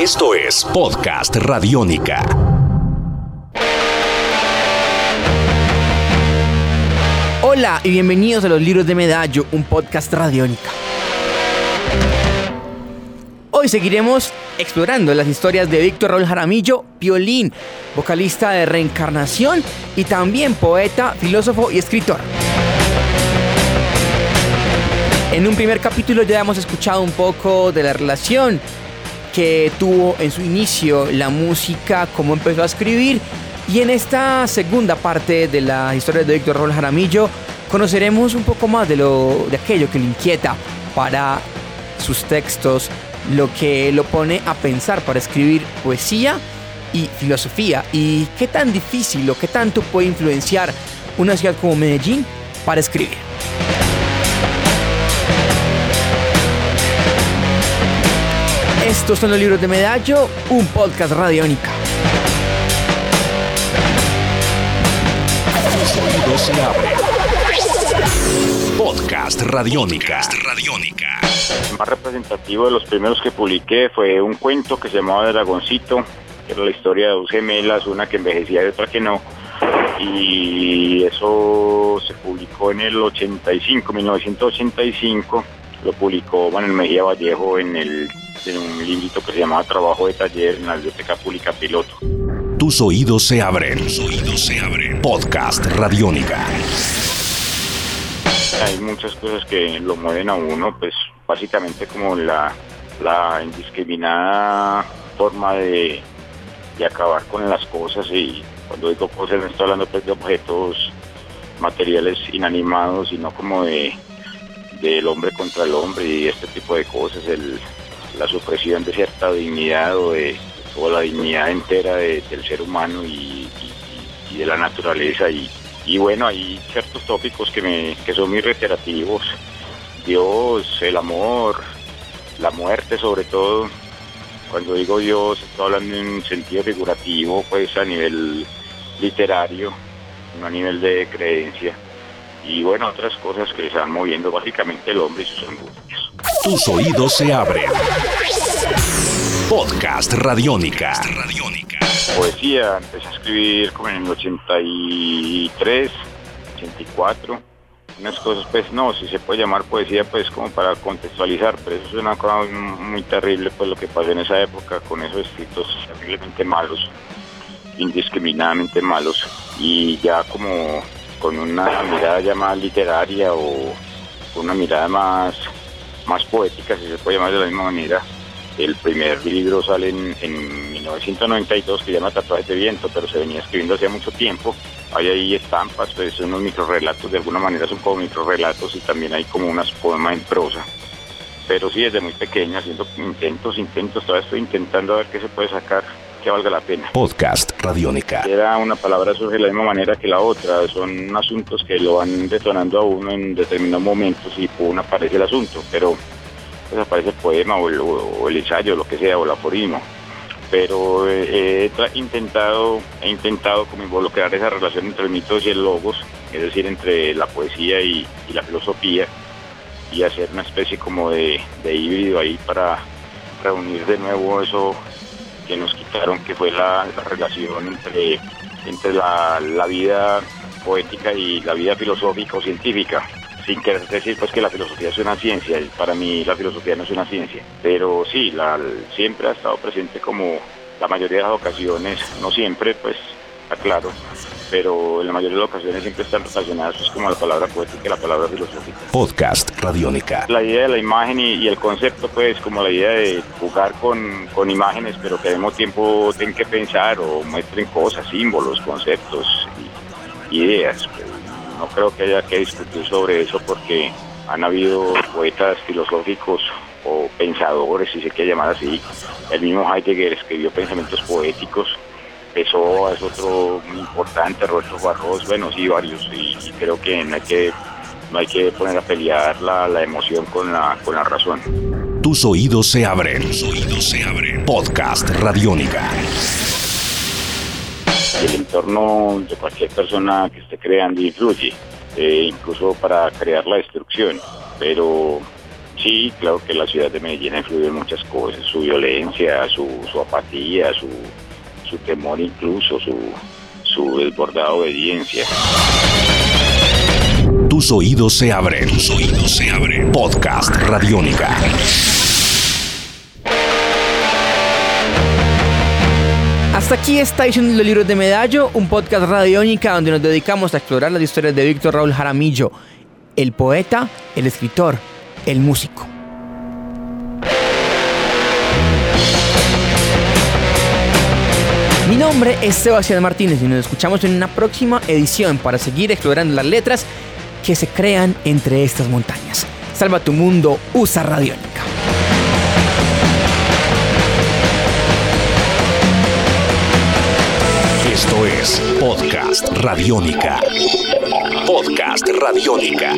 Esto es Podcast Radiónica. Hola y bienvenidos a los libros de Medallo, un podcast radiónica. Hoy seguiremos explorando las historias de Víctor Raúl Jaramillo, violín, vocalista de Reencarnación y también poeta, filósofo y escritor. En un primer capítulo ya hemos escuchado un poco de la relación que tuvo en su inicio la música, cómo empezó a escribir. Y en esta segunda parte de la historia de Víctor Raúl Jaramillo conoceremos un poco más de, lo, de aquello que le inquieta para sus textos, lo que lo pone a pensar para escribir poesía y filosofía y qué tan difícil o qué tanto puede influenciar una ciudad como Medellín para escribir. Estos son los libros de Medallo, un podcast radiónica. se Podcast Radiónica. Radiónica. El más representativo de los primeros que publiqué fue un cuento que se llamaba Dragoncito, que era la historia de dos gemelas, una que envejecía y otra que no. Y eso se publicó en el 85, 1985. Lo publicó Manuel Mejía Vallejo en, el, en un librito que se llamaba Trabajo de Taller en la Biblioteca Pública Piloto. Tus oídos se abren. Tus oídos se abren. Podcast Radiónica. Hay muchas cosas que lo mueven a uno, pues básicamente como la, la indiscriminada forma de, de acabar con las cosas y cuando digo cosas no estoy hablando pues, de objetos materiales inanimados, sino como de del hombre contra el hombre y este tipo de cosas, el, la supresión de cierta dignidad o de toda la dignidad entera del ser humano y, de la naturaleza. Y, bueno, hay ciertos tópicos que, me, que son muy reiterativos, Dios, el amor, la muerte sobre todo, cuando digo Dios estoy hablando en un sentido figurativo, pues a nivel literario, no a nivel de creencia. Y bueno, otras cosas que están moviendo básicamente el hombre y sus angustias. Tus oídos se abren. Podcast Radiónica. Poesía, empecé a escribir como en el 83, 84. Unas cosas, pues no, si se puede llamar poesía, pues como para contextualizar, pero eso es una cosa muy terrible, pues lo que pasó en esa época con esos escritos terriblemente malos, indiscriminadamente malos, y ya como con una mirada ya más literaria o una mirada más, más poética, si se puede llamar de la misma manera, el primer libro sale en, 1992 que se llama Tatuajes de Viento, pero se venía escribiendo hace mucho tiempo. Hay ahí estampas, pues unos microrelatos, de alguna manera son como microrelatos y también hay como unas poemas en prosa. Pero sí, desde muy pequeña, haciendo intentos, intentos, todavía estoy intentando a ver qué se puede sacar que valga la pena. Podcast Radiónica. Era una palabra surge de la misma manera que la otra, son asuntos que lo van detonando a uno en determinados momentos y por aparece el asunto, pero pues aparece el poema o el, ensayo, lo que sea, o el aforismo. Pero eh, he intentado, he intentado como involucrar esa relación entre el mitos y el logos, es decir, entre la poesía y, la filosofía, y hacer una especie como de, híbrido ahí para reunir de nuevo eso que nos quitaron, que fue la, relación entre, entre la, la vida poética y la vida filosófica o científica. Sin querer decir pues que la filosofía es una ciencia, y para mí la filosofía no es una ciencia, pero sí, la, siempre ha estado presente como la mayoría de las ocasiones, no siempre, pues aclaro, pero en la mayoría de las ocasiones siempre están relacionadas pues, como la palabra poética y la palabra filosófica. Podcast Radiónica. La idea de la imagen y, el concepto, pues como la idea de jugar con, con, imágenes, pero que al mismo tiempo tengan que pensar o muestren cosas, símbolos, conceptos y ideas. No creo que haya que discutir sobre eso porque han habido poetas filosóficos o pensadores, si se quiere llamar así. El mismo Heidegger escribió pensamientos poéticos. Pessoa es otro muy importante, Roberto Barros, bueno, sí, varios. Y, creo que no hay que, no hay que poner a pelear la, la emoción con la, con la razón. Tus oídos se abren. Tus oídos se abren. Podcast Radiónica el entorno de cualquier persona que esté creando influye, eh, incluso para crear la destrucción. Pero Sí, claro que la ciudad de Medellín influye en muchas cosas, su violencia, su, su apatía, su, su temor incluso, su, su desbordada obediencia. Tus oídos se abren. Tus oídos se abren. Podcast Radiónica. Hasta aquí está edición de los libros de Medallo, un podcast radiónica donde nos dedicamos a explorar las historias de Víctor Raúl Jaramillo, el poeta, el escritor, el músico. Mi nombre es Sebastián Martínez y nos escuchamos en una próxima edición para seguir explorando las letras que se crean entre estas montañas. Salva tu mundo, usa Radiónica. Esto es Podcast Radiónica. Podcast Radiónica.